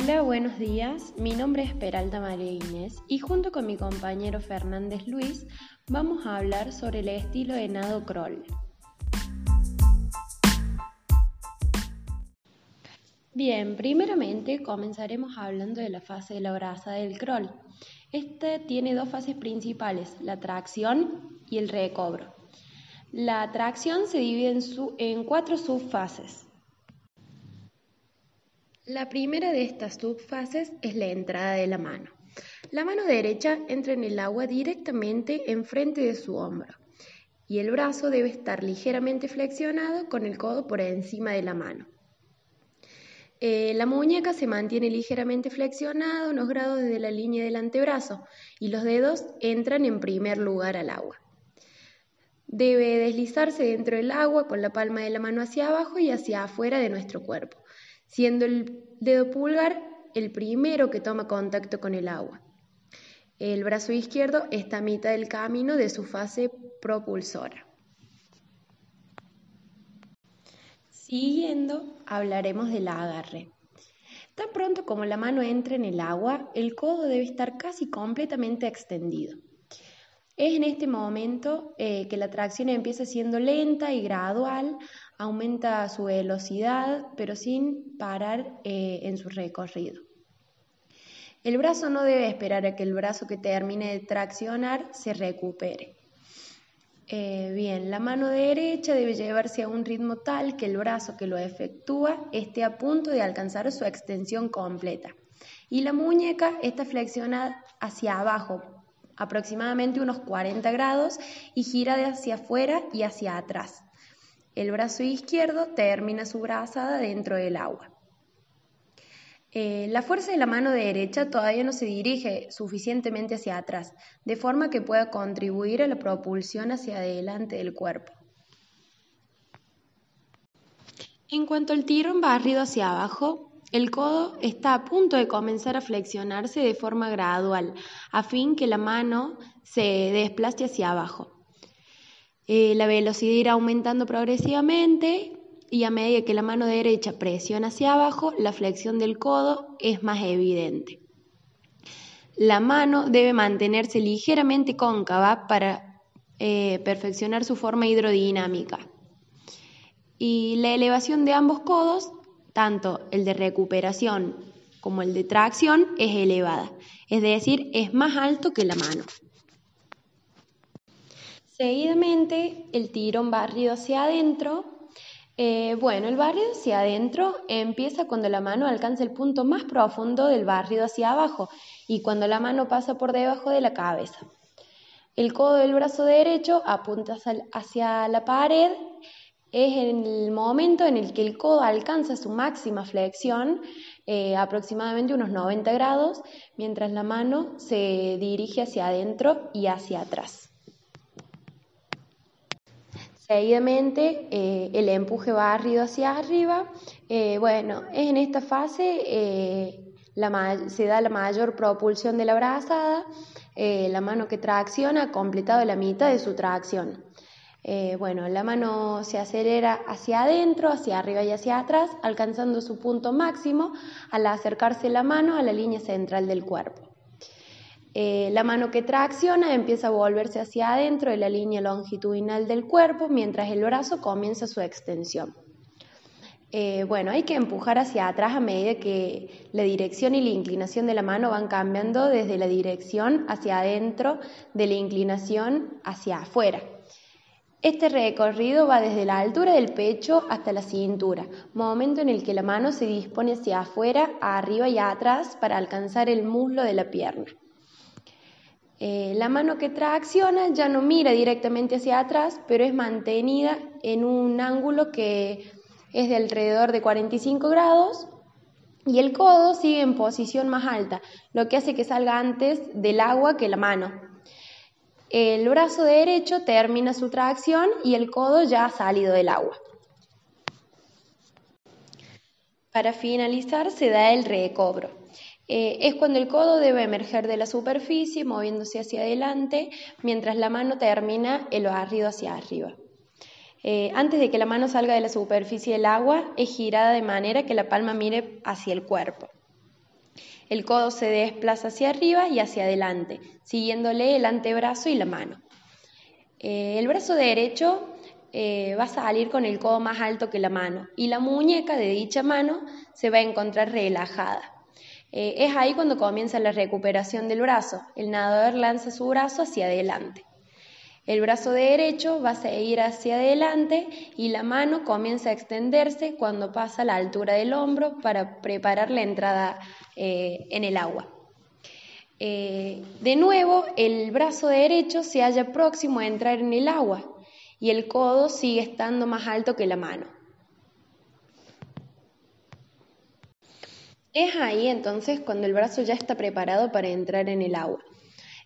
Hola, buenos días. Mi nombre es Peralta María Inés y junto con mi compañero Fernández Luis vamos a hablar sobre el estilo de nado crawl. Bien, primeramente comenzaremos hablando de la fase de la braza del crawl. Esta tiene dos fases principales, la tracción y el recobro. La tracción se divide en cuatro subfases. La primera de estas subfases es la entrada de la mano. La mano derecha entra en el agua directamente enfrente de su hombro y el brazo debe estar ligeramente flexionado con el codo por encima de la mano. Eh, la muñeca se mantiene ligeramente flexionada unos grados desde la línea del antebrazo y los dedos entran en primer lugar al agua. Debe deslizarse dentro del agua con la palma de la mano hacia abajo y hacia afuera de nuestro cuerpo siendo el dedo pulgar el primero que toma contacto con el agua. El brazo izquierdo está a mitad del camino de su fase propulsora. Siguiendo, hablaremos del agarre. Tan pronto como la mano entra en el agua, el codo debe estar casi completamente extendido. Es en este momento eh, que la tracción empieza siendo lenta y gradual, aumenta su velocidad, pero sin parar eh, en su recorrido. El brazo no debe esperar a que el brazo que termine de traccionar se recupere. Eh, bien, la mano derecha debe llevarse a un ritmo tal que el brazo que lo efectúa esté a punto de alcanzar su extensión completa. Y la muñeca está flexionada hacia abajo, aproximadamente unos 40 grados, y gira de hacia afuera y hacia atrás. El brazo izquierdo termina su brazada dentro del agua. Eh, la fuerza de la mano derecha todavía no se dirige suficientemente hacia atrás, de forma que pueda contribuir a la propulsión hacia adelante del cuerpo. En cuanto al tirón barrido hacia abajo, el codo está a punto de comenzar a flexionarse de forma gradual, a fin que la mano se desplace hacia abajo. Eh, la velocidad irá aumentando progresivamente y a medida que la mano derecha presiona hacia abajo, la flexión del codo es más evidente. La mano debe mantenerse ligeramente cóncava para eh, perfeccionar su forma hidrodinámica. Y la elevación de ambos codos, tanto el de recuperación como el de tracción, es elevada, es decir, es más alto que la mano. Seguidamente, el tirón barrido hacia adentro. Eh, bueno, el barrido hacia adentro empieza cuando la mano alcanza el punto más profundo del barrido hacia abajo y cuando la mano pasa por debajo de la cabeza. El codo del brazo derecho apunta hacia la pared. Es el momento en el que el codo alcanza su máxima flexión, eh, aproximadamente unos 90 grados, mientras la mano se dirige hacia adentro y hacia atrás. Seguidamente, eh, el empuje barrido hacia arriba. Eh, bueno, es en esta fase eh, se da la mayor propulsión de la brazada. la mano que tracciona ha completado la mitad de su tracción. bueno, la mano se acelera hacia adentro, hacia arriba y hacia atrás, alcanzando su punto máximo al acercarse la mano a la línea central del cuerpo. Eh, la mano que tracciona empieza a volverse hacia adentro de la línea longitudinal del cuerpo, mientras el brazo comienza su extensión. Eh, bueno, hay que empujar hacia atrás a medida que la dirección y la inclinación de la mano van cambiando desde la dirección hacia adentro de la inclinación hacia afuera. Este recorrido va desde la altura del pecho hasta la cintura, momento en el que la mano se dispone hacia afuera, arriba y atrás para alcanzar el muslo de la pierna. Eh, la mano que tracciona ya no mira directamente hacia atrás, pero es mantenida en un ángulo que es de alrededor de 45 grados y el codo sigue en posición más alta, lo que hace que salga antes del agua que la mano. El brazo derecho termina su tracción y el codo ya ha salido del agua. Para finalizar se da el recobro. Eh, es cuando el codo debe emerger de la superficie moviéndose hacia adelante mientras la mano termina el barrido hacia arriba. Eh, antes de que la mano salga de la superficie del agua, es girada de manera que la palma mire hacia el cuerpo. El codo se desplaza hacia arriba y hacia adelante, siguiéndole el antebrazo y la mano. Eh, el brazo derecho va a salir con el codo más alto que la mano y la muñeca de dicha mano se va a encontrar relajada. Eh, es ahí cuando comienza la recuperación del brazo. El nadador lanza su brazo hacia adelante. El brazo derecho va a seguir hacia adelante y la mano comienza a extenderse cuando pasa la altura del hombro para preparar la entrada eh, en el agua. Eh, de nuevo, el brazo derecho se halla próximo a entrar en el agua y el codo sigue estando más alto que la mano. Es ahí entonces cuando el brazo ya está preparado para entrar en el agua.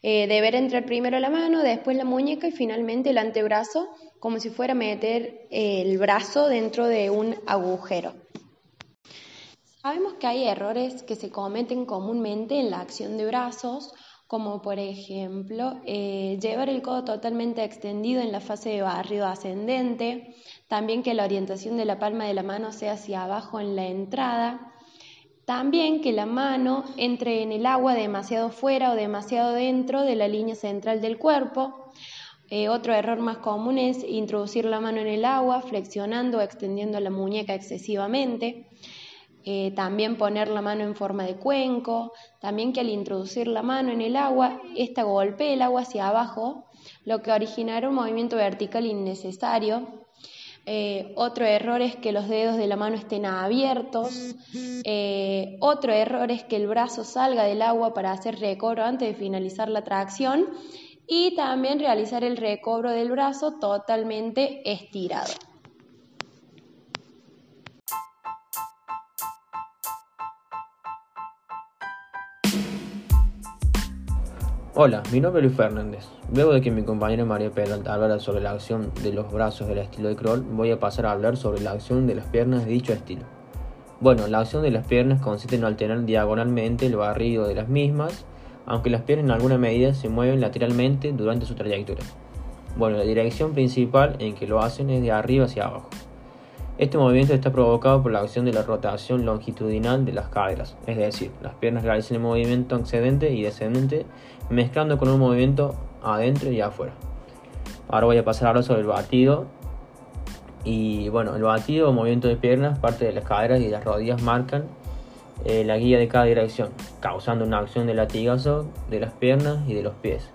Eh, deber entrar primero la mano, después la muñeca y finalmente el antebrazo, como si fuera meter eh, el brazo dentro de un agujero. Sabemos que hay errores que se cometen comúnmente en la acción de brazos, como por ejemplo eh, llevar el codo totalmente extendido en la fase de barrido ascendente, también que la orientación de la palma de la mano sea hacia abajo en la entrada, también que la mano entre en el agua demasiado fuera o demasiado dentro de la línea central del cuerpo. Eh, otro error más común es introducir la mano en el agua, flexionando o extendiendo la muñeca excesivamente. Eh, también poner la mano en forma de cuenco. También que al introducir la mano en el agua, esta golpee el agua hacia abajo, lo que originará un movimiento vertical innecesario eh, otro error es que los dedos de la mano estén abiertos. Eh, otro error es que el brazo salga del agua para hacer recobro antes de finalizar la tracción. Y también realizar el recobro del brazo totalmente estirado. Hola, mi nombre es Luis Fernández. Luego de que mi compañera María Peralta hablara sobre la acción de los brazos del estilo de crawl, voy a pasar a hablar sobre la acción de las piernas de dicho estilo. Bueno, la acción de las piernas consiste en alternar diagonalmente el barrido de las mismas, aunque las piernas en alguna medida se mueven lateralmente durante su trayectoria. Bueno, la dirección principal en que lo hacen es de arriba hacia abajo. Este movimiento está provocado por la acción de la rotación longitudinal de las caderas, es decir, las piernas realizan el movimiento ascendente y descendente mezclando con un movimiento adentro y afuera. Ahora voy a pasar a sobre el batido. Y bueno, el batido o movimiento de piernas, parte de las caderas y las rodillas marcan eh, la guía de cada dirección, causando una acción de latigazo de las piernas y de los pies.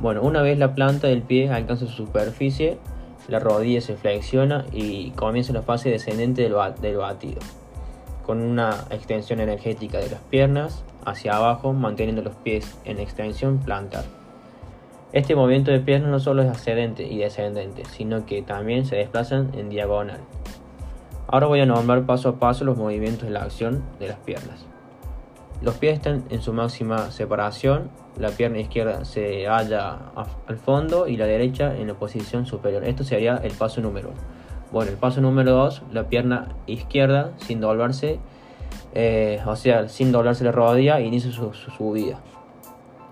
Bueno, una vez la planta del pie alcanza su superficie, la rodilla se flexiona y comienza la fase descendente del, del batido, con una extensión energética de las piernas hacia abajo, manteniendo los pies en extensión plantar. Este movimiento de piernas no solo es ascendente y descendente, sino que también se desplazan en diagonal. Ahora voy a nombrar paso a paso los movimientos de la acción de las piernas. Los pies están en su máxima separación, la pierna izquierda se halla al fondo y la derecha en la posición superior. Esto sería el paso número 1. Bueno, el paso número 2, la pierna izquierda sin doblarse, eh, o sea, sin doblarse la rodilla, inicia su subida.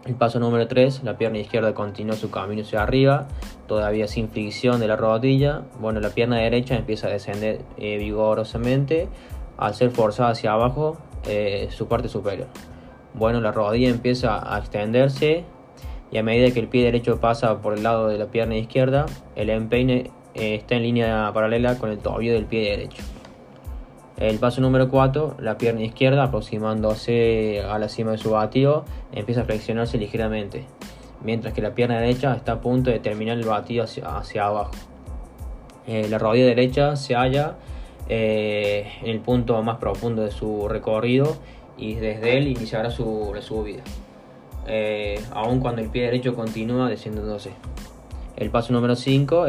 El paso número 3, la pierna izquierda continúa su camino hacia arriba, todavía sin fricción de la rodilla. Bueno, la pierna derecha empieza a descender eh, vigorosamente al ser forzada hacia abajo eh, su parte superior. Bueno, la rodilla empieza a extenderse y a medida que el pie derecho pasa por el lado de la pierna izquierda, el empeine está en línea paralela con el tobillo del pie derecho. El paso número 4, la pierna izquierda aproximándose a la cima de su batido empieza a flexionarse ligeramente, mientras que la pierna derecha está a punto de terminar el batido hacia, abajo. Eh, la rodilla derecha se halla eh, en el punto más profundo de su recorrido y desde él iniciará su subida, eh, aun cuando el pie derecho continúa descendiéndose. El paso número 5,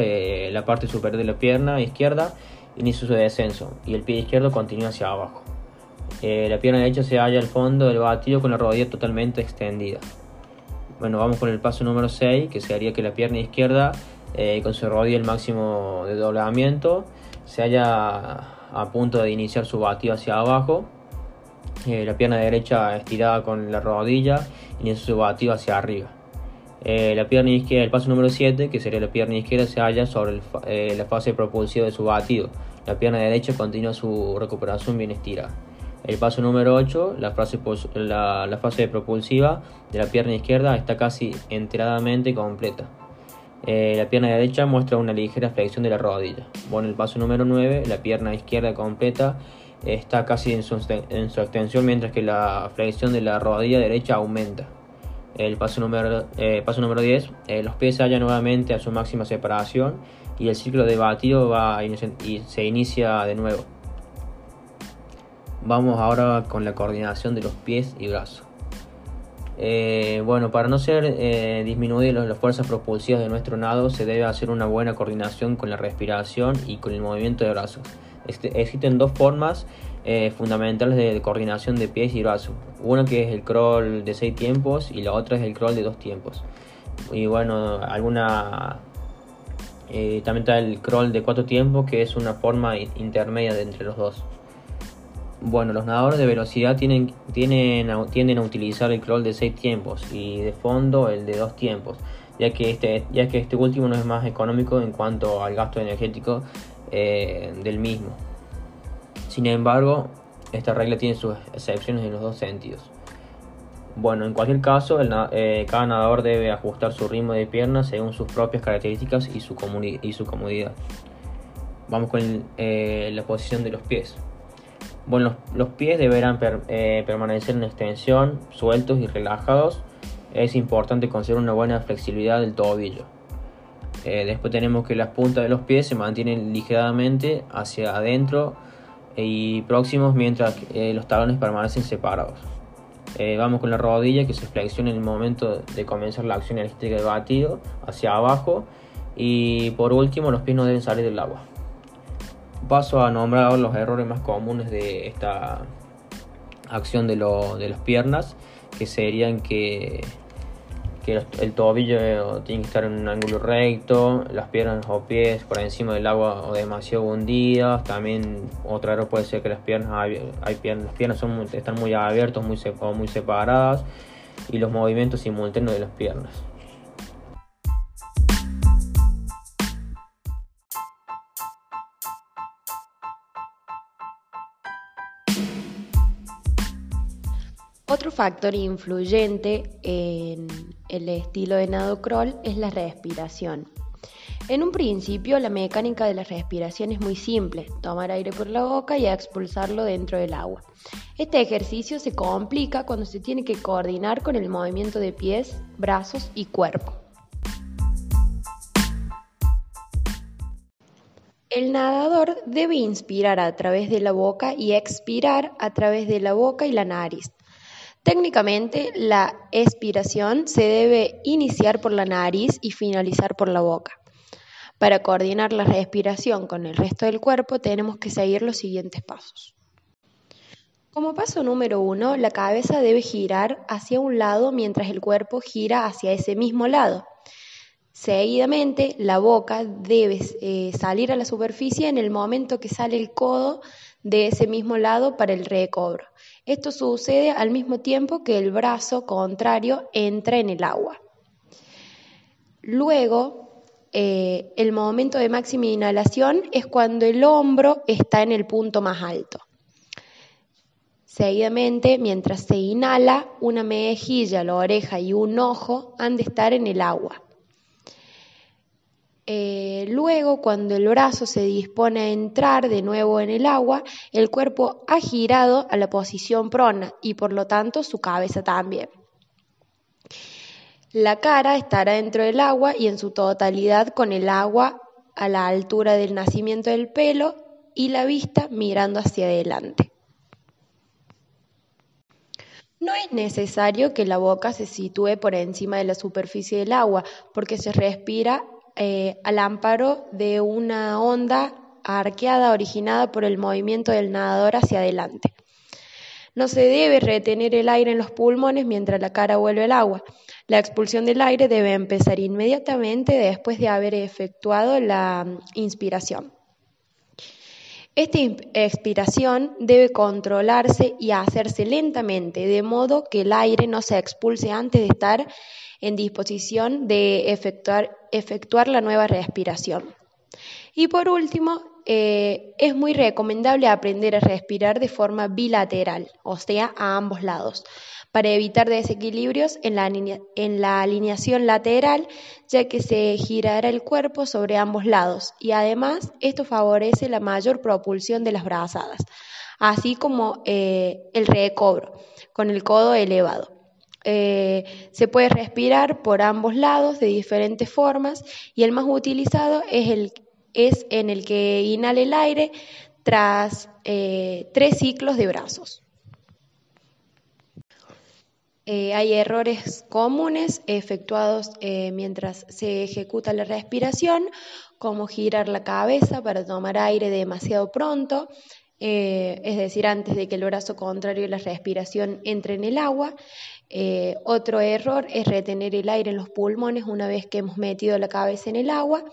la parte superior de la pierna izquierda inicia su descenso y el pie izquierdo continúa hacia abajo. Eh, la pierna derecha se halla al fondo del batido con la rodilla totalmente extendida. Bueno, vamos con el paso número 6, que sería que la pierna izquierda eh, con su rodilla el máximo de doblamiento se halla a punto de iniciar su batido hacia abajo. Eh, la pierna derecha estirada con la rodilla inicia su batido hacia arriba. la pierna izquierda, el paso número 7, que sería la pierna izquierda, se halla sobre la fase propulsiva de su batido. La pierna derecha continúa su recuperación bien estirada. El paso número 8, la fase, la, fase propulsiva de la pierna izquierda está casi enteradamente completa. Eh, la pierna derecha muestra una ligera flexión de la rodilla. Bueno, el paso número 9, la pierna izquierda completa está casi en su, extensión mientras que la flexión de la rodilla derecha aumenta. El paso número, eh, paso número 10, eh, los pies se hallan nuevamente a su máxima separación y el ciclo de batido va y se inicia de nuevo. Vamos ahora con la coordinación de los pies y brazos. Eh, bueno, para no ser eh, las fuerzas propulsivas de nuestro nado, se debe hacer una buena coordinación con la respiración y con el movimiento de brazos. Este, existen dos formas eh, fundamentales de, coordinación de pies y brazos. Una que es el crawl de seis tiempos y la otra es el crawl de dos tiempos. Y bueno, alguna también está el crawl de cuatro tiempos que es una forma intermedia de entre los dos. Bueno, los nadadores de velocidad tienen, tienen, tienden a utilizar el crawl de 6 tiempos y de fondo el de 2 tiempos, ya que, este, ya que este último no es más económico en cuanto al gasto energético eh, del mismo. Sin embargo, esta regla tiene sus excepciones en los dos sentidos. Bueno, en cualquier caso, eh, cada nadador debe ajustar su ritmo de piernas según sus propias características y su, comodidad. Vamos con eh, la posición de los pies. Bueno, los, pies deberán eh, permanecer en extensión, sueltos y relajados. Es importante conservar una buena flexibilidad del tobillo. Después tenemos que las puntas de los pies se mantienen ligeramente hacia adentro y próximos mientras eh, los talones permanecen separados. vamos con la rodilla que se flexiona en el momento de comenzar la acción elástica de batido hacia abajo y por último los pies no deben salir del agua paso a nombrar los errores más comunes de esta acción de, de las piernas, que serían que, el tobillo tiene que estar en un ángulo recto, las piernas o pies por encima del agua o demasiado hundidas. También otro error puede ser que las piernas, hay, piernas, las piernas están muy abiertas o muy separadas y los movimientos simultáneos de las piernas. Factor influyente en el estilo de nado crawl es la respiración. En un principio, la mecánica de la respiración es muy simple, tomar aire por la boca y expulsarlo dentro del agua. Este ejercicio se complica cuando se tiene que coordinar con el movimiento de pies, brazos y cuerpo. El nadador debe inspirar a través de la boca y expirar a través de la boca y la nariz. Técnicamente, la expiración se debe iniciar por la nariz y finalizar por la boca. Para coordinar la respiración con el resto del cuerpo tenemos que seguir los siguientes pasos. Como paso número uno, la cabeza debe girar hacia un lado mientras el cuerpo gira hacia ese mismo lado. Seguidamente, la boca debe eh, salir a la superficie en el momento que sale el codo de ese mismo lado para el recobro. Esto sucede al mismo tiempo que el brazo contrario entra en el agua. Luego, eh, el momento de máxima inhalación es cuando el hombro está en el punto más alto. Seguidamente, mientras se inhala, una mejilla, la oreja y un ojo han de estar en el agua. Eh, luego, cuando el brazo se dispone a entrar de nuevo en el agua, el cuerpo ha girado a la posición prona y por lo tanto su cabeza también. La cara estará dentro del agua y en su totalidad con el agua a la altura del nacimiento del pelo y la vista mirando hacia adelante. No es necesario que la boca se sitúe por encima de la superficie del agua porque se respira eh, al amparo de una onda arqueada originada por el movimiento del nadador hacia adelante. No se debe retener el aire en los pulmones mientras la cara vuelve al agua. La expulsión del aire debe empezar inmediatamente después de haber efectuado la mm, inspiración. Esta expiración debe controlarse y hacerse lentamente, de modo que el aire no se expulse antes de estar en disposición de efectuar, la nueva respiración. Y por último, eh, es muy recomendable aprender a respirar de forma bilateral, o sea, a ambos lados, para evitar desequilibrios en la, alineación lateral, ya que se girará el cuerpo sobre ambos lados y además esto favorece la mayor propulsión de las brazadas, así como eh, el recobro con el codo elevado. Eh, se puede respirar por ambos lados de diferentes formas y el más utilizado es, el, es en el que inhala el aire tras eh, tres ciclos de brazos. Eh, hay errores comunes efectuados mientras se ejecuta la respiración, como girar la cabeza para tomar aire demasiado pronto, es decir, antes de que el brazo contrario de la respiración entre en el agua, eh, otro error es retener el aire en los pulmones una vez que hemos metido la cabeza en el agua.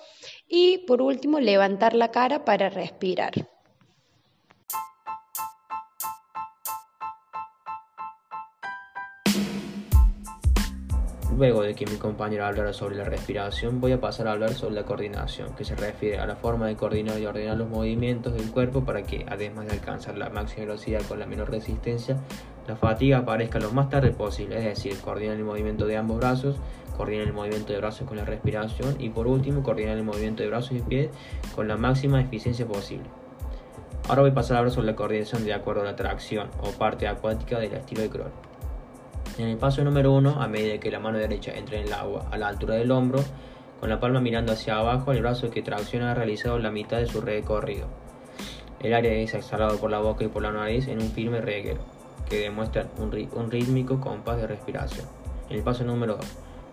Y por último, levantar la cara para respirar. Luego de que mi compañero hablara sobre la respiración, voy a pasar a hablar sobre la coordinación, que se refiere a la forma de coordinar y ordenar los movimientos del cuerpo para que, además de alcanzar la máxima velocidad con la menor resistencia, la fatiga aparezca lo más tarde posible, es decir, coordinar el movimiento de ambos brazos, coordinar el movimiento de brazos con la respiración y por último, coordinar el movimiento de brazos y pies con la máxima eficiencia posible. Ahora voy a pasar a hablar sobre la coordinación de acuerdo a la tracción o parte acuática del estilo de crawl. En el paso número 1, a medida que la mano derecha entre en el agua a la altura del hombro, con la palma mirando hacia abajo, el brazo que tracciona ha realizado la mitad de su recorrido. El aire es exhalado por la boca y por la nariz en un firme reguero, que demuestra un, rítmico compás de respiración. El paso número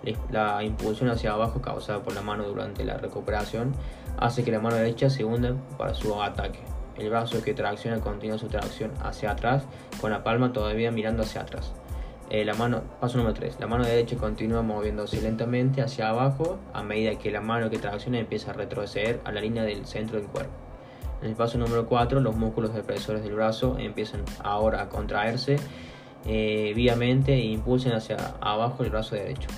2, la impulsión hacia abajo causada por la mano durante la recuperación hace que la mano derecha se hunda para su ataque. El brazo que tracciona continúa su tracción hacia atrás, con la palma todavía mirando hacia atrás. Eh, la mano, paso número 3. La mano derecha continúa moviéndose lentamente hacia abajo a medida que la mano que tracciona empieza a retroceder a la línea del centro del cuerpo. En el paso número 4, los músculos depresores del brazo empiezan ahora a contraerse eh, vivamente e impulsan hacia abajo el brazo derecho.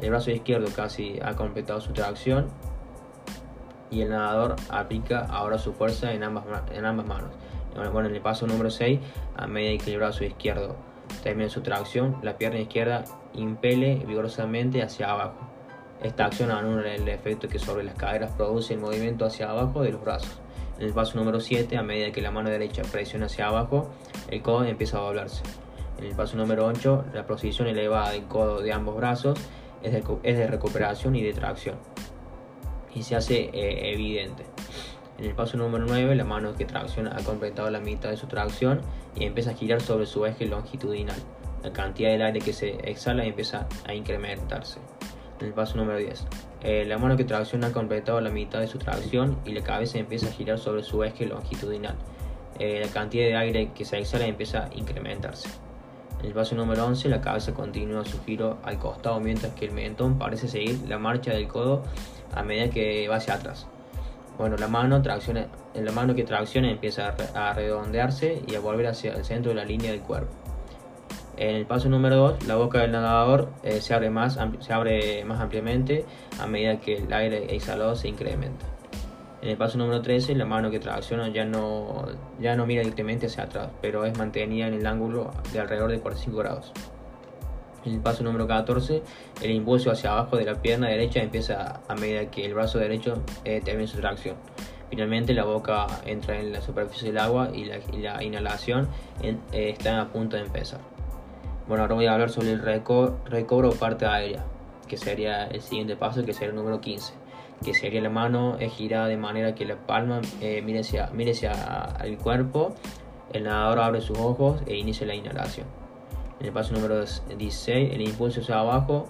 El brazo izquierdo casi ha completado su tracción y el nadador aplica ahora su fuerza en ambas, en ambas manos. Bueno, en el paso número 6, a medida que el brazo izquierdo Termina su tracción, la pierna izquierda impele vigorosamente hacia abajo. Esta acción anula el efecto que sobre las caderas produce el movimiento hacia abajo de los brazos. El paso número 7, a medida que la mano derecha presiona hacia abajo, el codo empieza a doblarse. En el paso número 8, la posición elevada del codo de ambos brazos es de, recuperación y de tracción. Y se hace eh, evidente. En el paso número 9, la mano que tracciona ha completado la mitad de su tracción y empieza a girar sobre su eje longitudinal. La cantidad de aire que se exhala empieza a incrementarse. El paso número 10, eh, la mano que tracciona ha completado la mitad de su tracción y la cabeza empieza a girar sobre su eje longitudinal. Eh, la cantidad de aire que se exhala empieza a incrementarse. En el paso número 11, la cabeza continúa su giro al costado mientras que el mentón parece seguir la marcha del codo a medida que va hacia atrás. Bueno, la mano, tracciona, la mano que tracciona empieza a redondearse y a volver hacia el centro de la línea del cuerpo. En el paso número 2, la boca del nadador eh, se, abre más, se abre más ampliamente a medida que el aire exhalado se incrementa. En el paso número 13, la mano que tracciona ya no, ya no mira directamente hacia atrás, pero es mantenida en el ángulo de alrededor de 45 grados. En el paso número 14, el impulso hacia abajo de la pierna derecha empieza a medida que el brazo derecho eh, termina su tracción. Finalmente la boca entra en la superficie del agua y la, inhalación eh, está a punto de empezar. Bueno, ahora voy a hablar sobre el recobro parte aérea, que sería el siguiente paso, que sería el número 15, que sería la mano girada de manera que la palma eh, mire, hacia, mire hacia el cuerpo, el nadador abre sus ojos e inicia la inhalación. En el paso número 16, el impulso hacia abajo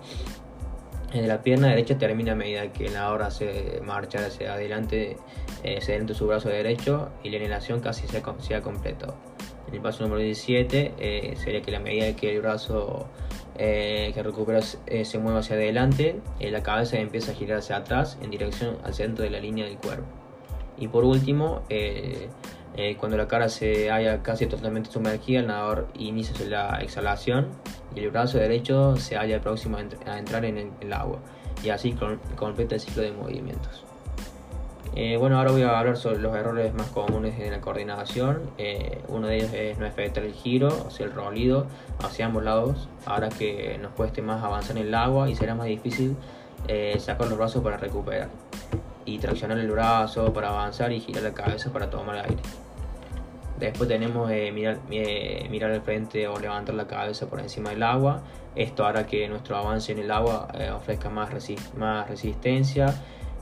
de la pierna derecha termina a medida que la hora se marcha hacia adelante, eh, se su brazo derecho y la inhalación casi se, ha completado. El paso número 17 eh, sería que la medida que el brazo eh, que recupera eh, se mueve hacia adelante, la cabeza empieza a girar hacia atrás en dirección al centro de la línea del cuerpo. Y por último, eh, cuando la cara se haya casi totalmente sumergida, el nadador inicia la exhalación y el brazo derecho se halla próximo a, entrar en el, agua y así completa el ciclo de movimientos. Eh, bueno, ahora voy a hablar sobre los errores más comunes en la coordinación. Eh, uno de ellos es no efectuar el giro, o sea, el rolido hacia ambos lados, ahora que nos cueste más avanzar en el agua y será más difícil eh, sacar los brazos para recuperar. Y traccionar el brazo para avanzar y girar la cabeza para tomar aire. Después tenemos mirar, mirar al frente o levantar la cabeza por encima del agua. Esto hará que nuestro avance en el agua ofrezca más, más resistencia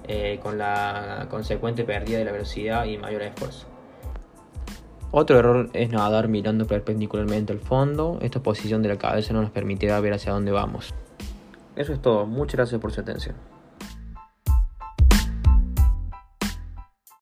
eh, con la consecuente pérdida de la velocidad y mayor esfuerzo. Otro error es nadar mirando perpendicularmente al fondo. Esta posición de la cabeza no nos permitirá ver hacia dónde vamos. Eso es todo. Muchas gracias por su atención.